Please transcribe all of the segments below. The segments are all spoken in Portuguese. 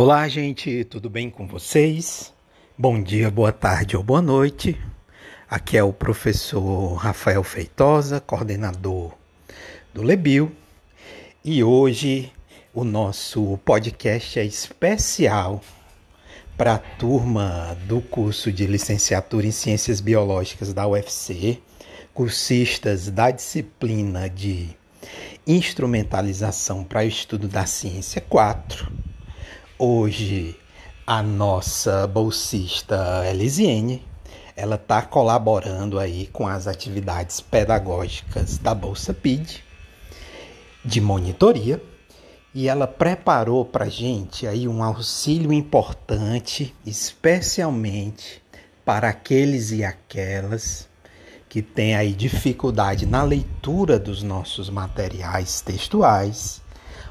Olá, gente, tudo bem com vocês? Bom dia, boa tarde ou boa noite. Aqui é o professor Rafael Feitosa, coordenador do Lebil, e hoje o nosso podcast é especial para a turma do curso de licenciatura em Ciências Biológicas da UFC, cursistas da disciplina de Instrumentalização para o Estudo da Ciência 4 Hoje, a nossa bolsista Elisiene, ela está colaborando aí com as atividades pedagógicas da Bolsa PID, de monitoria, e ela preparou para a gente aí um auxílio importante, especialmente para aqueles e aquelas que têm aí dificuldade na leitura dos nossos materiais textuais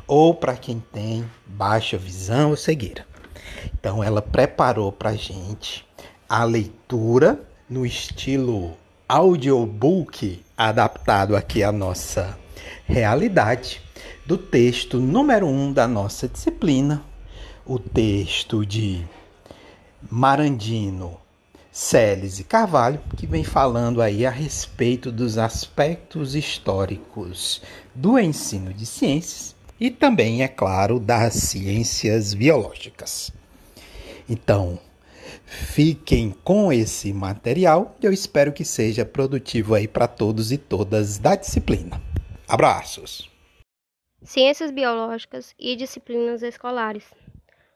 ou para quem tem baixa visão ou cegueira. Então ela preparou para gente a leitura no estilo audiobook adaptado aqui à nossa realidade do texto número um da nossa disciplina, o texto de Marandino, Celes e Carvalho, que vem falando aí a respeito dos aspectos históricos do ensino de ciências e também, é claro, das ciências biológicas. Então, fiquem com esse material e eu espero que seja produtivo aí para todos e todas da disciplina. Abraços! Ciências biológicas e disciplinas escolares.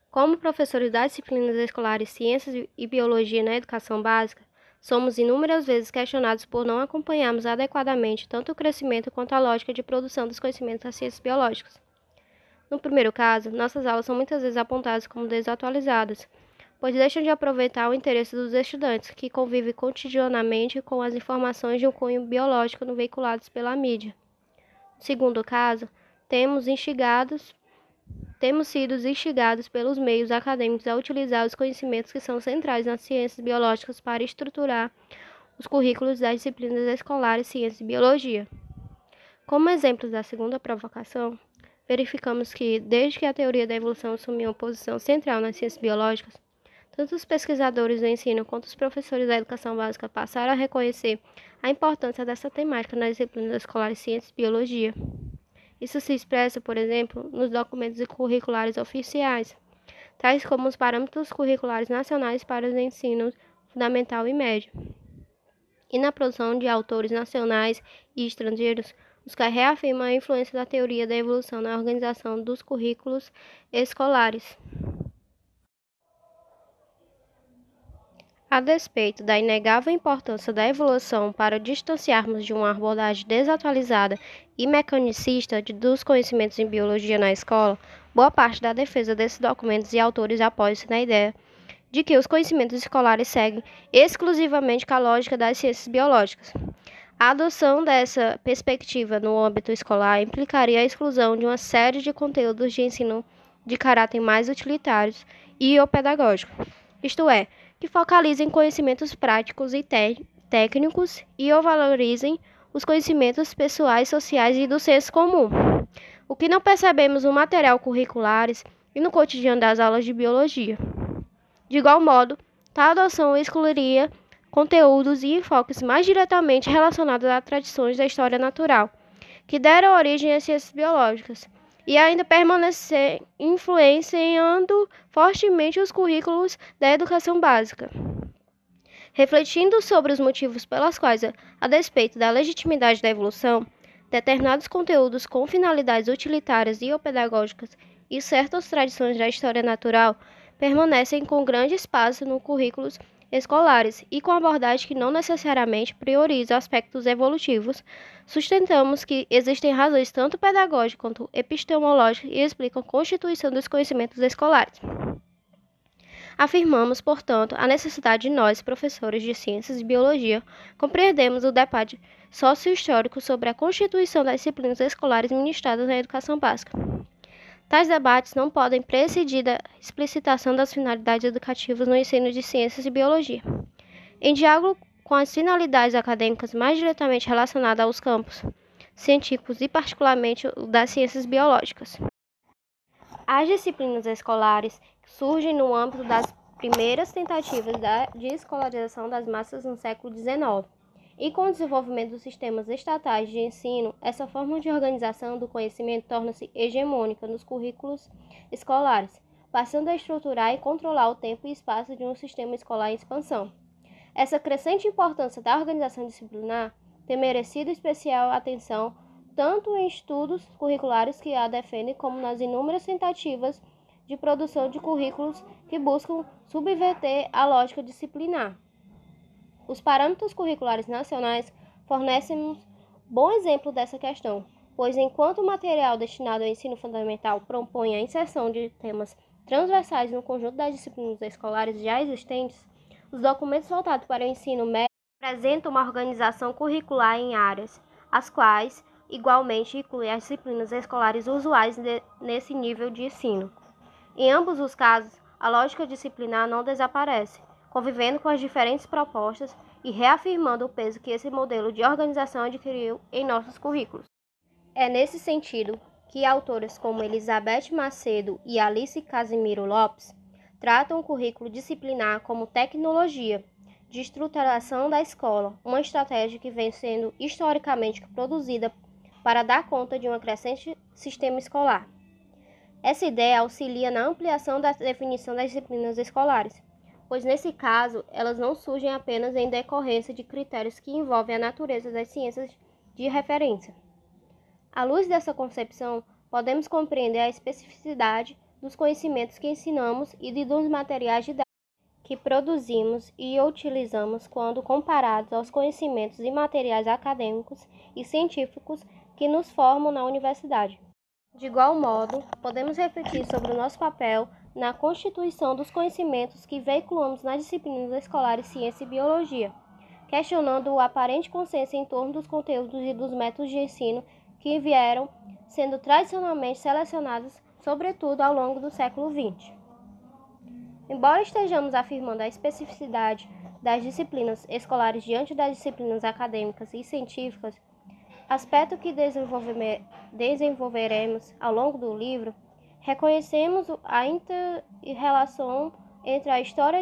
Como professores das disciplinas escolares Ciências e Biologia na Educação Básica, somos inúmeras vezes questionados por não acompanharmos adequadamente tanto o crescimento quanto a lógica de produção dos conhecimentos das ciências biológicas. No primeiro caso, nossas aulas são muitas vezes apontadas como desatualizadas, pois deixam de aproveitar o interesse dos estudantes, que convivem cotidianamente com as informações de um cunho biológico veiculadas pela mídia. No segundo caso, temos instigados temos sido instigados pelos meios acadêmicos a utilizar os conhecimentos que são centrais nas ciências biológicas para estruturar os currículos das disciplinas escolares Ciência e Biologia. Como exemplos da segunda provocação, verificamos que, desde que a teoria da evolução assumiu uma posição central nas ciências biológicas, tanto os pesquisadores do ensino quanto os professores da educação básica passaram a reconhecer a importância dessa temática nas disciplinas escolares Ciências e Biologia. Isso se expressa, por exemplo, nos documentos curriculares oficiais, tais como os parâmetros curriculares nacionais para os ensinos fundamental e médio, e na produção de autores nacionais e estrangeiros os que reafirmam a influência da teoria da evolução na organização dos currículos escolares. A despeito da inegável importância da evolução para distanciarmos de uma abordagem desatualizada e mecanicista dos conhecimentos em biologia na escola, boa parte da defesa desses documentos e autores apoia-se na ideia de que os conhecimentos escolares seguem exclusivamente a lógica das ciências biológicas. A adoção dessa perspectiva no âmbito escolar implicaria a exclusão de uma série de conteúdos de ensino de caráter mais utilitários e ou pedagógico, isto é, que focalizem conhecimentos práticos e técnicos e ou valorizem os conhecimentos pessoais, sociais e do senso comum. O que não percebemos no material curriculares e no cotidiano das aulas de biologia. De igual modo, tal adoção excluiria conteúdos e enfoques mais diretamente relacionados a tradições da história natural, que deram origem às ciências biológicas, e ainda permanecer influenciando fortemente os currículos da educação básica. Refletindo sobre os motivos pelos quais, a despeito da legitimidade da evolução, determinados conteúdos com finalidades utilitárias e ou pedagógicas e certas tradições da história natural permanecem com grande espaço no currículos escolares e com abordagem que não necessariamente prioriza aspectos evolutivos, sustentamos que existem razões tanto pedagógicas quanto epistemológicas e explicam a constituição dos conhecimentos escolares. Afirmamos, portanto, a necessidade de nós, professores de ciências e biologia, compreendermos o debate sócio-histórico sobre a constituição das disciplinas escolares ministradas na educação básica. Tais debates não podem presidir da explicitação das finalidades educativas no ensino de ciências e biologia. Em diálogo com as finalidades acadêmicas mais diretamente relacionadas aos campos científicos e particularmente das ciências biológicas. As disciplinas escolares, surgem no âmbito das primeiras tentativas de escolarização das massas no século XIX. E com o desenvolvimento dos sistemas estatais de ensino, essa forma de organização do conhecimento torna-se hegemônica nos currículos escolares, passando a estruturar e controlar o tempo e espaço de um sistema escolar em expansão. Essa crescente importância da organização disciplinar tem merecido especial atenção tanto em estudos curriculares que a defendem, como nas inúmeras tentativas de produção de currículos que buscam subverter a lógica disciplinar. Os parâmetros curriculares nacionais fornecem bom exemplo dessa questão, pois enquanto o material destinado ao ensino fundamental propõe a inserção de temas transversais no conjunto das disciplinas escolares já existentes, os documentos voltados para o ensino médio apresentam uma organização curricular em áreas, as quais igualmente incluem as disciplinas escolares usuais de, nesse nível de ensino. Em ambos os casos, a lógica disciplinar não desaparece, convivendo com as diferentes propostas e reafirmando o peso que esse modelo de organização adquiriu em nossos currículos. É nesse sentido que autoras como Elizabeth Macedo e Alice Casimiro Lopes tratam o currículo disciplinar como tecnologia de estruturação da escola, uma estratégia que vem sendo historicamente produzida para dar conta de um crescente sistema escolar. Essa ideia auxilia na ampliação da definição das disciplinas escolares, pois nesse caso elas não surgem apenas em decorrência de critérios que envolvem a natureza das ciências de referência. À luz dessa concepção, podemos compreender a especificidade dos conhecimentos que ensinamos e de dos materiais didáticos que produzimos e utilizamos quando comparados aos conhecimentos e materiais acadêmicos e científicos que nos formam na universidade. De igual modo, podemos refletir sobre o nosso papel na constituição dos conhecimentos que veiculamos nas disciplinas escolares Ciência e Biologia, questionando o aparente consenso em torno dos conteúdos e dos métodos de ensino que vieram sendo tradicionalmente selecionados, sobretudo ao longo do século XX. Embora estejamos afirmando a especificidade das disciplinas escolares diante das disciplinas acadêmicas e científicas, aspecto que desenvolveremos ao longo do livro, reconhecemos a inter-relação entre a história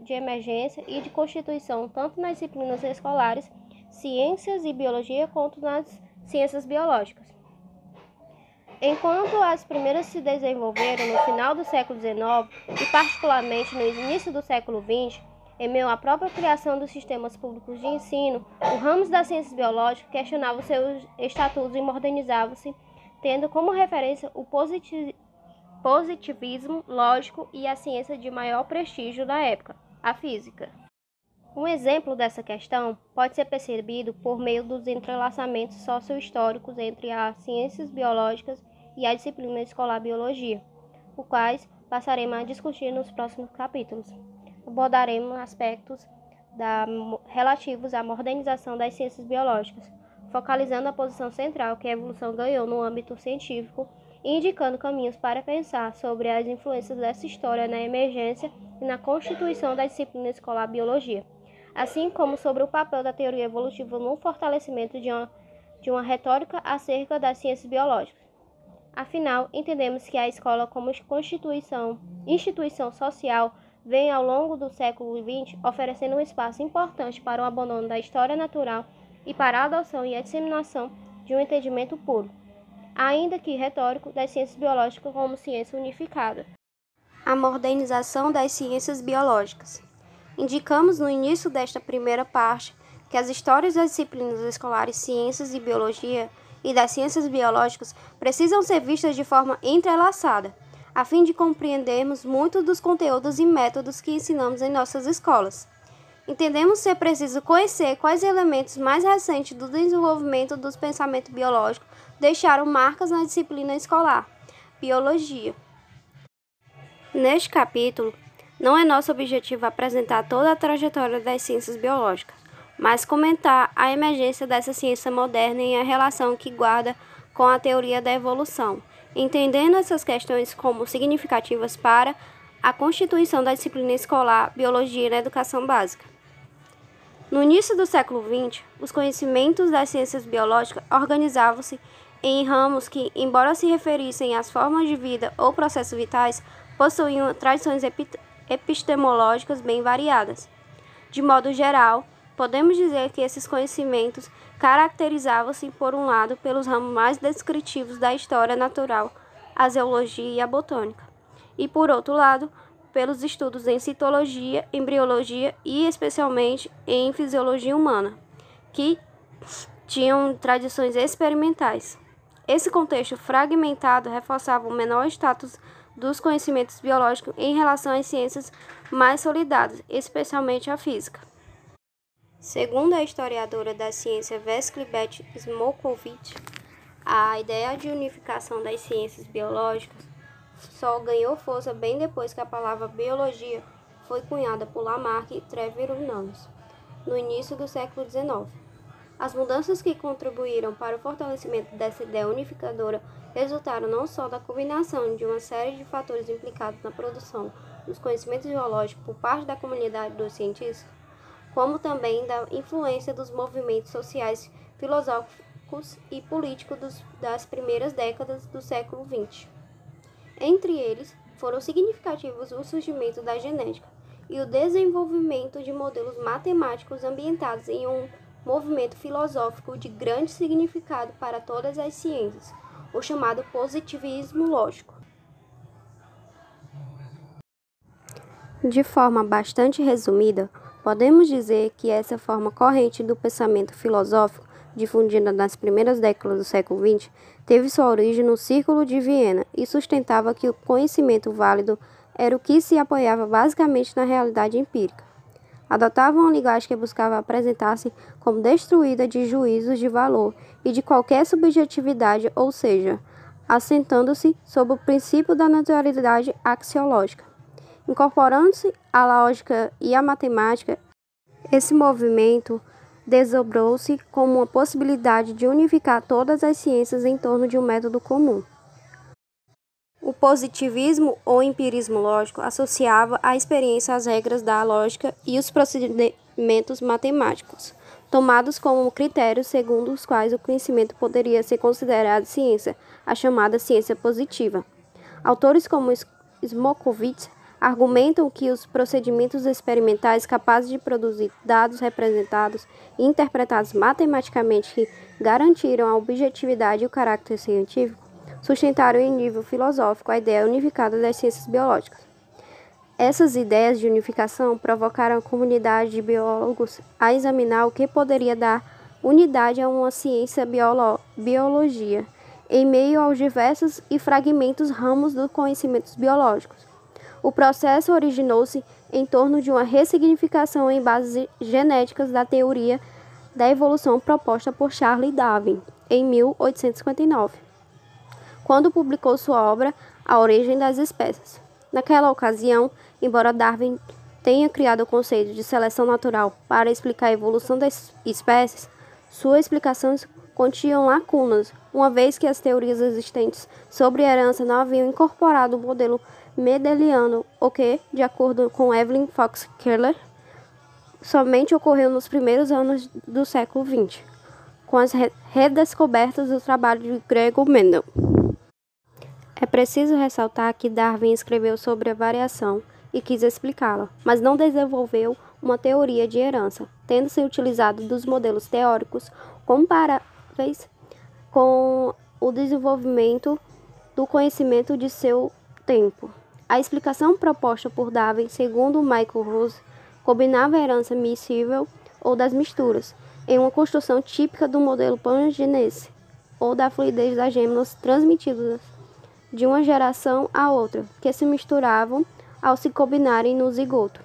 de emergência e de constituição tanto nas disciplinas escolares, ciências e biologia, quanto nas ciências biológicas. Enquanto as primeiras se desenvolveram no final do século XIX e particularmente no início do século XX, em meio à própria criação dos sistemas públicos de ensino, o ramo das ciências biológicas questionava seus estatutos e modernizava-se, tendo como referência o positivismo lógico e a ciência de maior prestígio da época, a física. Um exemplo dessa questão pode ser percebido por meio dos entrelaçamentos socio-históricos entre as ciências biológicas e a disciplina escolar biologia, os quais passaremos a discutir nos próximos capítulos abordaremos aspectos da, relativos à modernização das ciências biológicas, focalizando a posição central que a evolução ganhou no âmbito científico indicando caminhos para pensar sobre as influências dessa história na emergência e na constituição da disciplina escolar biologia, assim como sobre o papel da teoria evolutiva no fortalecimento de uma, de uma retórica acerca das ciências biológicas. Afinal, entendemos que a escola como constituição, instituição social vem ao longo do século XX oferecendo um espaço importante para o abandono da história natural e para a adoção e a disseminação de um entendimento puro, ainda que retórico, das ciências biológicas como ciência unificada. A modernização das ciências biológicas. Indicamos no início desta primeira parte que as histórias das disciplinas escolares Ciências e Biologia e das ciências biológicas precisam ser vistas de forma entrelaçada a fim de compreendermos muito dos conteúdos e métodos que ensinamos em nossas escolas. Entendemos ser preciso conhecer quais elementos mais recentes do desenvolvimento dos pensamentos biológicos deixaram marcas na disciplina escolar, biologia. Neste capítulo, não é nosso objetivo apresentar toda a trajetória das ciências biológicas, mas comentar a emergência dessa ciência moderna e a relação que guarda com a teoria da evolução entendendo essas questões como significativas para a constituição da disciplina escolar Biologia na Educação Básica. No início do século XX, os conhecimentos das ciências biológicas organizavam-se em ramos que, embora se referissem às formas de vida ou processos vitais, possuíam tradições epistemológicas bem variadas. De modo geral, podemos dizer que esses conhecimentos caracterizavam-se, por um lado, pelos ramos mais descritivos da história natural, a zoologia e a botânica, e, por outro lado, pelos estudos em citologia, embriologia e, especialmente, em fisiologia humana, que tinham tradições experimentais. Esse contexto fragmentado reforçava o menor status dos conhecimentos biológicos em relação às ciências mais solidárias, especialmente a física. Segundo a historiadora da ciência Vesklibet Smokovich, a ideia de unificação das ciências biológicas só ganhou força bem depois que a palavra biologia foi cunhada por Lamarck e Treviranus, no início do século XIX. As mudanças que contribuíram para o fortalecimento dessa ideia unificadora resultaram não só da combinação de uma série de fatores implicados na produção dos conhecimentos geológicos por parte da comunidade dos cientistas, como também da influência dos movimentos sociais, filosóficos e políticos dos, das primeiras décadas do século XX. Entre eles, foram significativos o surgimento da genética e o desenvolvimento de modelos matemáticos ambientados em um movimento filosófico de grande significado para todas as ciências, o chamado positivismo lógico. De forma bastante resumida, podemos dizer que essa forma corrente do pensamento filosófico, difundida nas primeiras décadas do século XX, teve sua origem no Círculo de Viena e sustentava que o conhecimento válido era o que se apoiava basicamente na realidade empírica adotavam uma linguagem que buscava apresentar-se como destruída de juízos de valor e de qualquer subjetividade, ou seja, assentando-se sob o princípio da naturalidade axiológica. Incorporando-se a lógica e a matemática, esse movimento desdobrou-se como uma possibilidade de unificar todas as ciências em torno de um método comum. O positivismo ou empirismo lógico associava a experiência às regras da lógica e os procedimentos matemáticos, tomados como critérios segundo os quais o conhecimento poderia ser considerado ciência, a chamada ciência positiva. Autores como Smokovitz argumentam que os procedimentos experimentais capazes de produzir dados representados e interpretados matematicamente que garantiram a objetividade e o caráter científico sustentaram em nível filosófico a ideia unificada das ciências biológicas. Essas ideias de unificação provocaram a comunidade de biólogos a examinar o que poderia dar unidade a uma ciência biolo biologia, em meio aos diversos e fragmentos ramos dos conhecimentos biológicos. O processo originou-se em torno de uma ressignificação em bases genéticas da teoria da evolução proposta por Charles Darwin em 1859 quando publicou sua obra A Origem das Espécies. Naquela ocasião, embora Darwin tenha criado o conceito de seleção natural para explicar a evolução das espécies, suas explicações continham lacunas, uma vez que as teorias existentes sobre herança não haviam incorporado o modelo mendeliano, o que, de acordo com Evelyn Fox Keller, somente ocorreu nos primeiros anos do século XX, com as redescobertas do trabalho de Gregor Mendel. É preciso ressaltar que Darwin escreveu sobre a variação e quis explicá-la, mas não desenvolveu uma teoria de herança, tendo se utilizado dos modelos teóricos comparáveis com o desenvolvimento do conhecimento de seu tempo. A explicação proposta por Darwin, segundo Michael Rose, combinava a herança miscível ou das misturas, em uma construção típica do modelo pangenense, ou da fluidez das gêmeas transmitidas de uma geração a outra, que se misturavam ao se combinarem no zigoto.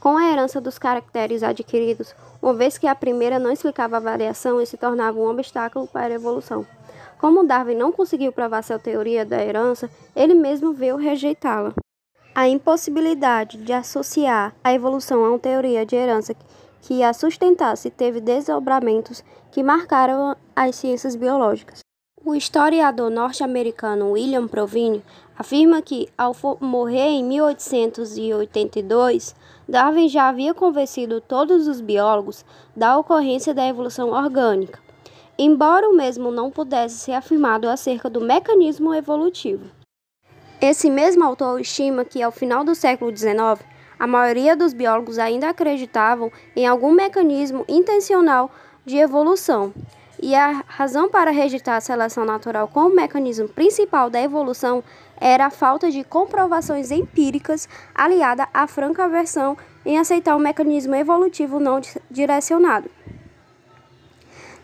Com a herança dos caracteres adquiridos, uma vez que a primeira não explicava a variação e se tornava um obstáculo para a evolução. Como Darwin não conseguiu provar sua teoria da herança, ele mesmo veio rejeitá-la. A impossibilidade de associar a evolução a uma teoria de herança que a sustentasse teve desdobramentos que marcaram as ciências biológicas. O historiador norte-americano William Provine afirma que, ao morrer em 1882, Darwin já havia convencido todos os biólogos da ocorrência da evolução orgânica, embora o mesmo não pudesse ser afirmado acerca do mecanismo evolutivo. Esse mesmo autor estima que, ao final do século XIX, a maioria dos biólogos ainda acreditavam em algum mecanismo intencional de evolução, e a razão para rejeitar a seleção natural como mecanismo principal da evolução era a falta de comprovações empíricas aliada à franca aversão em aceitar o um mecanismo evolutivo não direcionado.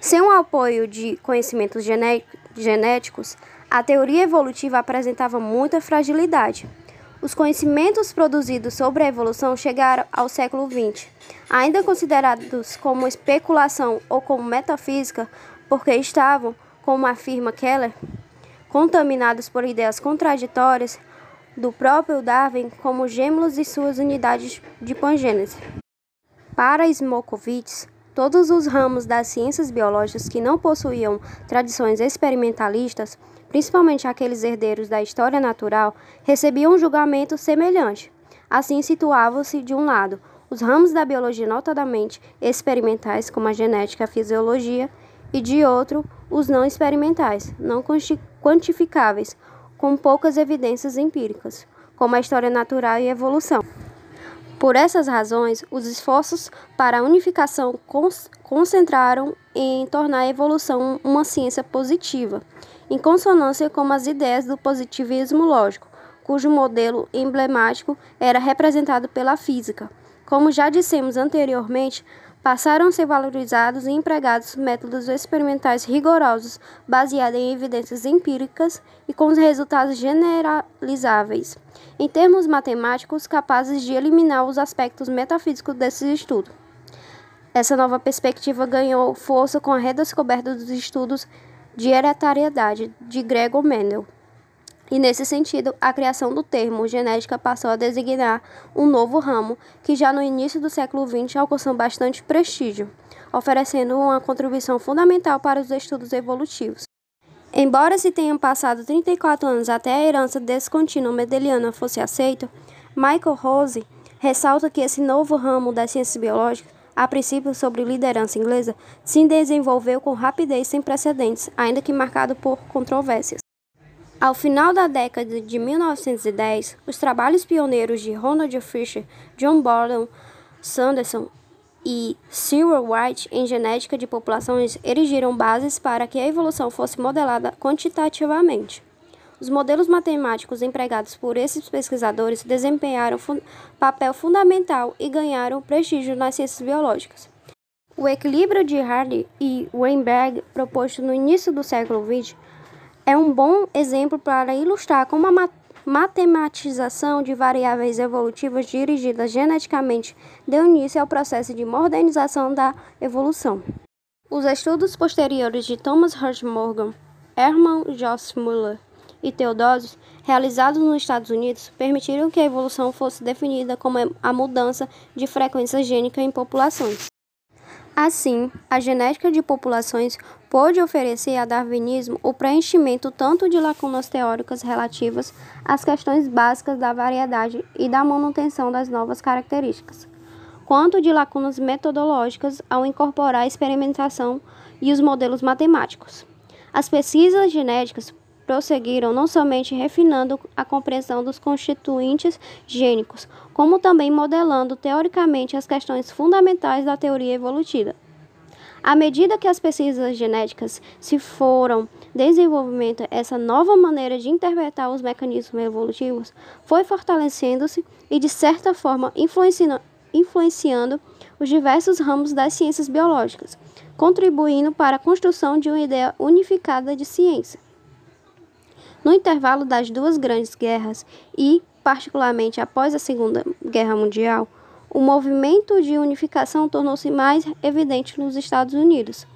Sem o apoio de conhecimentos genéticos, a teoria evolutiva apresentava muita fragilidade. Os conhecimentos produzidos sobre a evolução chegaram ao século XX, ainda considerados como especulação ou como metafísica, porque estavam, como afirma Keller, contaminados por ideias contraditórias do próprio Darwin como gêmeos e suas unidades de pangênese. Para Smokovitz, todos os ramos das ciências biológicas que não possuíam tradições experimentalistas, principalmente aqueles herdeiros da história natural, recebiam um julgamento semelhante. Assim, situavam-se, de um lado, os ramos da biologia notadamente experimentais, como a genética e a fisiologia, e de outro, os não experimentais, não quantificáveis, com poucas evidências empíricas, como a história natural e a evolução. Por essas razões, os esforços para a unificação concentraram em tornar a evolução uma ciência positiva, em consonância com as ideias do positivismo lógico, cujo modelo emblemático era representado pela física. Como já dissemos anteriormente, passaram a ser valorizados e empregados métodos experimentais rigorosos, baseados em evidências empíricas e com resultados generalizáveis, em termos matemáticos, capazes de eliminar os aspectos metafísicos desses estudos. Essa nova perspectiva ganhou força com a redescoberta dos estudos de hereditariedade de Gregor Mendel. E nesse sentido, a criação do termo genética passou a designar um novo ramo que já no início do século XX alcançou bastante prestígio, oferecendo uma contribuição fundamental para os estudos evolutivos. Embora se tenham passado 34 anos até a herança descontínua mendeliana fosse aceita, Michael Rose ressalta que esse novo ramo das ciências biológicas, a princípio sobre liderança inglesa, se desenvolveu com rapidez sem precedentes, ainda que marcado por controvérsias. Ao final da década de 1910, os trabalhos pioneiros de Ronald Fisher, John Borden Sanderson e Cyril White em genética de populações erigiram bases para que a evolução fosse modelada quantitativamente. Os modelos matemáticos empregados por esses pesquisadores desempenharam fun papel fundamental e ganharam prestígio nas ciências biológicas. O equilíbrio de Hardy e Weinberg, proposto no início do século XX, é um bom exemplo para ilustrar como a matematização de variáveis evolutivas dirigidas geneticamente deu início ao processo de modernização da evolução. Os estudos posteriores de Thomas Hirsch Morgan, Hermann Jost Müller e Theodosius, realizados nos Estados Unidos, permitiram que a evolução fosse definida como a mudança de frequência gênica em populações. Assim, a genética de populações pôde oferecer a darwinismo o preenchimento tanto de lacunas teóricas relativas às questões básicas da variedade e da manutenção das novas características, quanto de lacunas metodológicas ao incorporar a experimentação e os modelos matemáticos. As pesquisas genéticas prosseguiram não somente refinando a compreensão dos constituintes gênicos, como também modelando teoricamente as questões fundamentais da teoria evolutiva. À medida que as pesquisas genéticas se foram desenvolvendo, essa nova maneira de interpretar os mecanismos evolutivos foi fortalecendo-se e, de certa forma, influenciando, influenciando os diversos ramos das ciências biológicas, contribuindo para a construção de uma ideia unificada de ciência. No intervalo das duas grandes guerras e, particularmente após a Segunda Guerra Mundial, o movimento de unificação tornou-se mais evidente nos Estados Unidos,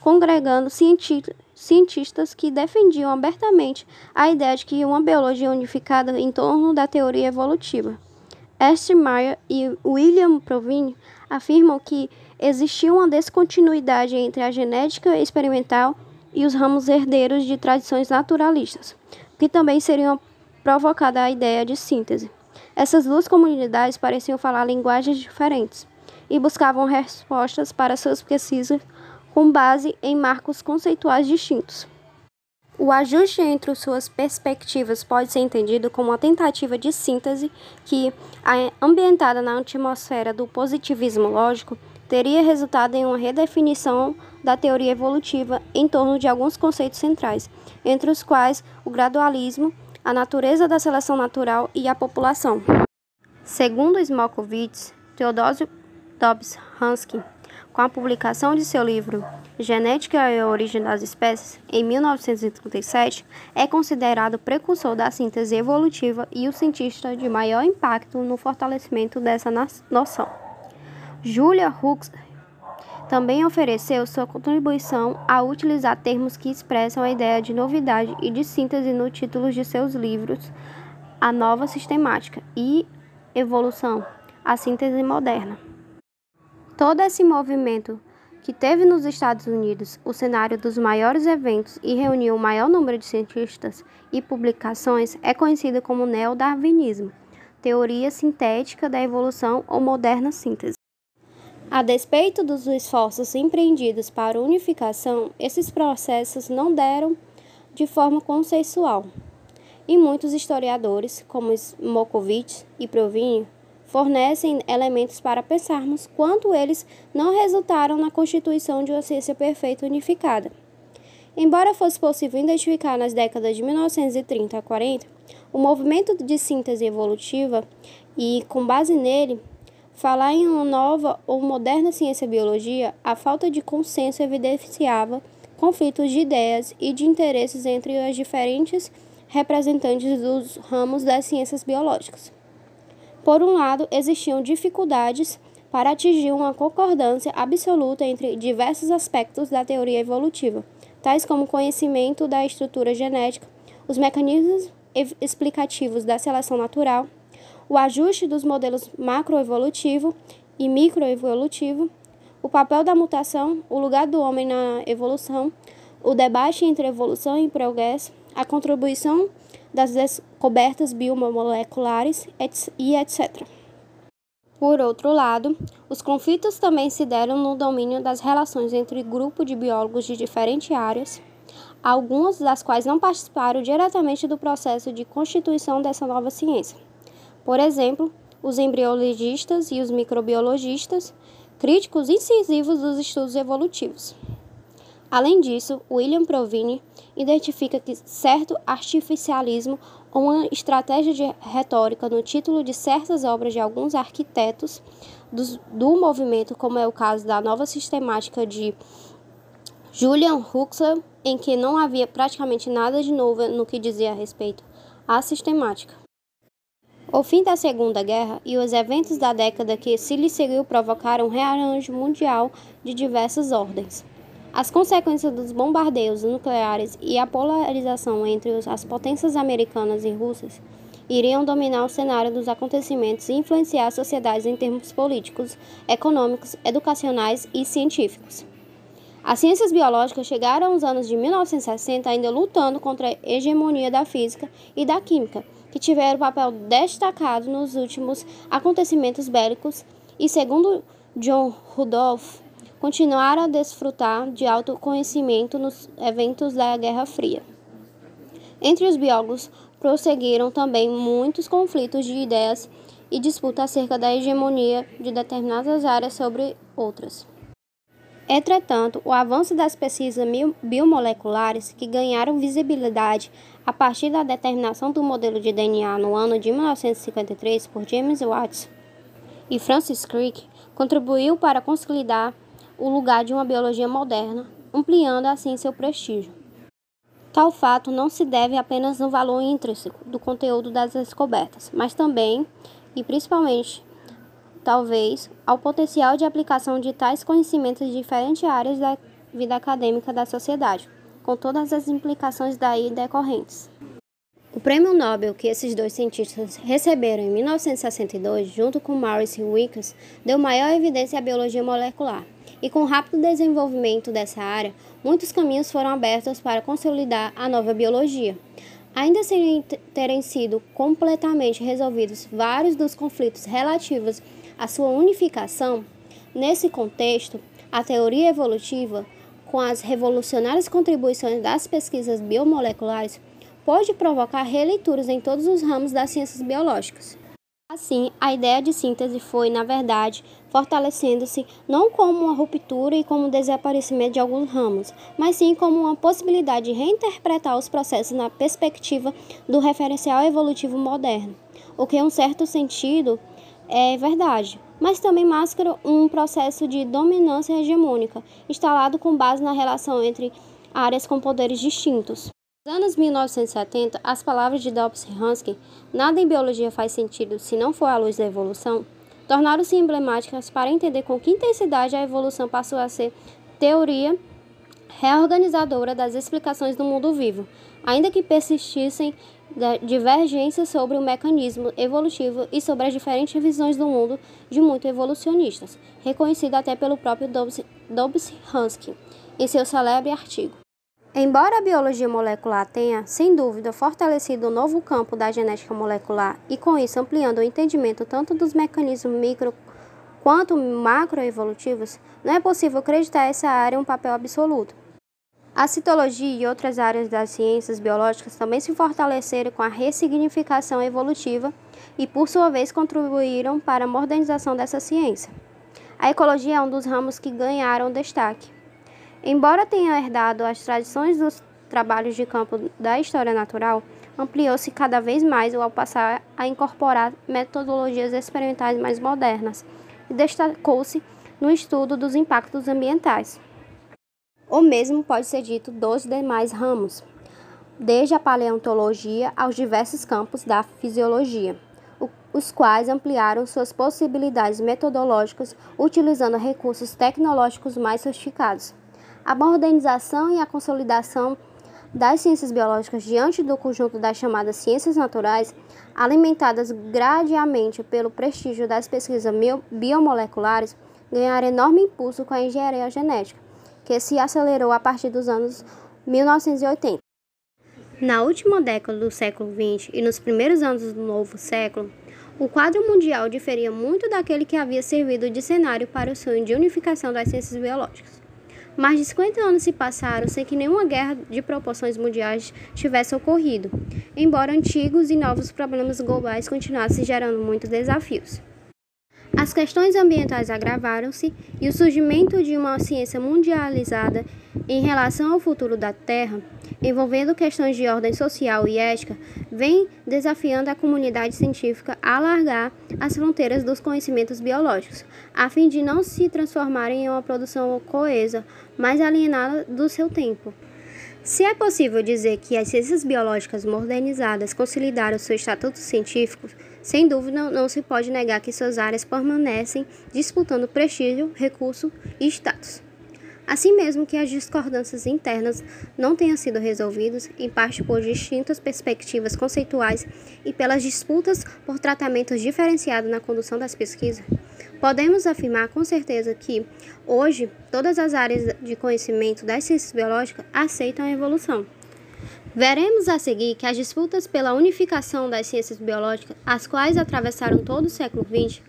congregando cientistas que defendiam abertamente a ideia de que uma biologia unificada em torno da teoria evolutiva. Esther Meyer e William Provine afirmam que existia uma descontinuidade entre a genética experimental e os ramos herdeiros de tradições naturalistas, que também seriam provocada a ideia de síntese. Essas duas comunidades pareciam falar linguagens diferentes e buscavam respostas para suas pesquisas com base em marcos conceituais distintos. O ajuste entre suas perspectivas pode ser entendido como uma tentativa de síntese que, ambientada na atmosfera do positivismo lógico, teria resultado em uma redefinição da teoria evolutiva em torno de alguns conceitos centrais, entre os quais o gradualismo, a natureza da seleção natural e a população. Segundo Smolkovitz, Theodosio Dobbs Hansky, com a publicação de seu livro Genética e a Origem das Espécies, em 1937, é considerado precursor da síntese evolutiva e o cientista de maior impacto no fortalecimento dessa noção. Julia Huxley também ofereceu sua contribuição a utilizar termos que expressam a ideia de novidade e de síntese no título de seus livros A Nova Sistemática e Evolução, a Síntese Moderna. Todo esse movimento que teve nos Estados Unidos o cenário dos maiores eventos e reuniu o maior número de cientistas e publicações é conhecido como neodarwinismo, teoria sintética da evolução ou moderna síntese. A despeito dos esforços empreendidos para unificação, esses processos não deram de forma consensual. E muitos historiadores, como Smokovitch e Provini, fornecem elementos para pensarmos quanto eles não resultaram na constituição de uma ciência perfeita unificada. Embora fosse possível identificar nas décadas de 1930 a 40 o movimento de síntese evolutiva e, com base nele, Falar em uma nova ou moderna ciência-biologia, a falta de consenso evidenciava conflitos de ideias e de interesses entre as diferentes representantes dos ramos das ciências biológicas. Por um lado, existiam dificuldades para atingir uma concordância absoluta entre diversos aspectos da teoria evolutiva, tais como o conhecimento da estrutura genética, os mecanismos explicativos da seleção natural, o ajuste dos modelos macroevolutivo e microevolutivo, o papel da mutação, o lugar do homem na evolução, o debate entre evolução e progresso, a contribuição das descobertas biomoleculares e etc. Por outro lado, os conflitos também se deram no domínio das relações entre grupos de biólogos de diferentes áreas, algumas das quais não participaram diretamente do processo de constituição dessa nova ciência. Por exemplo, os embriologistas e os microbiologistas, críticos incisivos dos estudos evolutivos. Além disso, William Provini identifica que certo artificialismo ou uma estratégia de retórica no título de certas obras de alguns arquitetos do, do movimento, como é o caso da nova sistemática de Julian Huxley, em que não havia praticamente nada de novo no que dizia a respeito à sistemática. O fim da Segunda Guerra e os eventos da década que se lhe seguiu provocaram um rearranjo mundial de diversas ordens. As consequências dos bombardeios nucleares e a polarização entre as potências americanas e russas iriam dominar o cenário dos acontecimentos e influenciar as sociedades em termos políticos, econômicos, educacionais e científicos. As ciências biológicas chegaram aos anos de 1960 ainda lutando contra a hegemonia da física e da química que tiveram papel destacado nos últimos acontecimentos bélicos e, segundo John Rudolph, continuaram a desfrutar de alto conhecimento nos eventos da Guerra Fria. Entre os biólogos prosseguiram também muitos conflitos de ideias e disputa acerca da hegemonia de determinadas áreas sobre outras. Entretanto, o avanço das pesquisas biomoleculares, que ganharam visibilidade a partir da determinação do modelo de DNA no ano de 1953 por James Watts e Francis Crick, contribuiu para consolidar o lugar de uma biologia moderna, ampliando assim seu prestígio. Tal fato não se deve apenas no valor intrínseco do conteúdo das descobertas, mas também e principalmente talvez, ao potencial de aplicação de tais conhecimentos em diferentes áreas da vida acadêmica da sociedade, com todas as implicações daí decorrentes. O prêmio Nobel que esses dois cientistas receberam em 1962, junto com Maurice Wilkins, deu maior evidência à biologia molecular. E com o rápido desenvolvimento dessa área, muitos caminhos foram abertos para consolidar a nova biologia. Ainda sem terem sido completamente resolvidos vários dos conflitos relativos a sua unificação, nesse contexto, a teoria evolutiva com as revolucionárias contribuições das pesquisas biomoleculares, pode provocar releituras em todos os ramos das ciências biológicas. Assim, a ideia de síntese foi, na verdade, fortalecendo-se não como uma ruptura e como um desaparecimento de alguns ramos, mas sim como uma possibilidade de reinterpretar os processos na perspectiva do referencial evolutivo moderno, o que, em um certo sentido, é verdade, mas também mascara um processo de dominância hegemônica, instalado com base na relação entre áreas com poderes distintos. Nos anos 1970, as palavras de Dobbs Hansky, nada em biologia faz sentido se não for à luz da evolução, tornaram-se emblemáticas para entender com que intensidade a evolução passou a ser teoria reorganizadora das explicações do mundo vivo, ainda que persistissem divergências sobre o mecanismo evolutivo e sobre as diferentes visões do mundo de muitos evolucionistas, reconhecido até pelo próprio Dobbs, Hansky, em seu célebre artigo. Embora a biologia molecular tenha, sem dúvida, fortalecido o novo campo da genética molecular e com isso ampliando o entendimento tanto dos mecanismos micro quanto macroevolutivos, não é possível acreditar essa área um papel absoluto. A citologia e outras áreas das ciências biológicas também se fortaleceram com a ressignificação evolutiva e, por sua vez, contribuíram para a modernização dessa ciência. A ecologia é um dos ramos que ganharam destaque. Embora tenha herdado as tradições dos trabalhos de campo da história natural, ampliou-se cada vez mais ao passar a incorporar metodologias experimentais mais modernas e destacou-se no estudo dos impactos ambientais. O mesmo pode ser dito dos demais ramos, desde a paleontologia aos diversos campos da fisiologia, os quais ampliaram suas possibilidades metodológicas utilizando recursos tecnológicos mais sofisticados. A modernização e a consolidação das ciências biológicas diante do conjunto das chamadas ciências naturais, alimentadas gradiamente pelo prestígio das pesquisas biomoleculares, ganharam enorme impulso com a engenharia genética, que se acelerou a partir dos anos 1980. Na última década do século XX e nos primeiros anos do novo século, o quadro mundial diferia muito daquele que havia servido de cenário para o sonho de unificação das ciências biológicas. Mais de 50 anos se passaram sem que nenhuma guerra de proporções mundiais tivesse ocorrido, embora antigos e novos problemas globais continuassem gerando muitos desafios. As questões ambientais agravaram-se e o surgimento de uma ciência mundializada em relação ao futuro da Terra, envolvendo questões de ordem social e ética, vem desafiando a comunidade científica a alargar as fronteiras dos conhecimentos biológicos, a fim de não se transformarem em uma produção coesa, mais alienada do seu tempo. Se é possível dizer que as ciências biológicas modernizadas consolidaram seu estatuto científico, sem dúvida não se pode negar que suas áreas permanecem disputando prestígio, recurso e status. Assim mesmo que as discordâncias internas não tenham sido resolvidas, em parte por distintas perspectivas conceituais e pelas disputas por tratamentos diferenciados na condução das pesquisas, Podemos afirmar com certeza que, hoje, todas as áreas de conhecimento das ciências biológicas aceitam a evolução. Veremos a seguir que as disputas pela unificação das ciências biológicas, as quais atravessaram todo o século XX,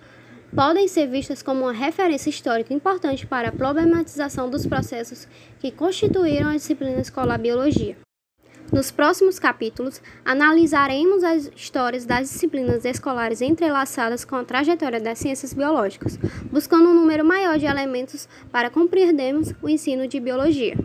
podem ser vistas como uma referência histórica importante para a problematização dos processos que constituíram a disciplina escolar biologia. Nos próximos capítulos, analisaremos as histórias das disciplinas escolares entrelaçadas com a trajetória das ciências biológicas, buscando um número maior de elementos para compreendermos o ensino de biologia.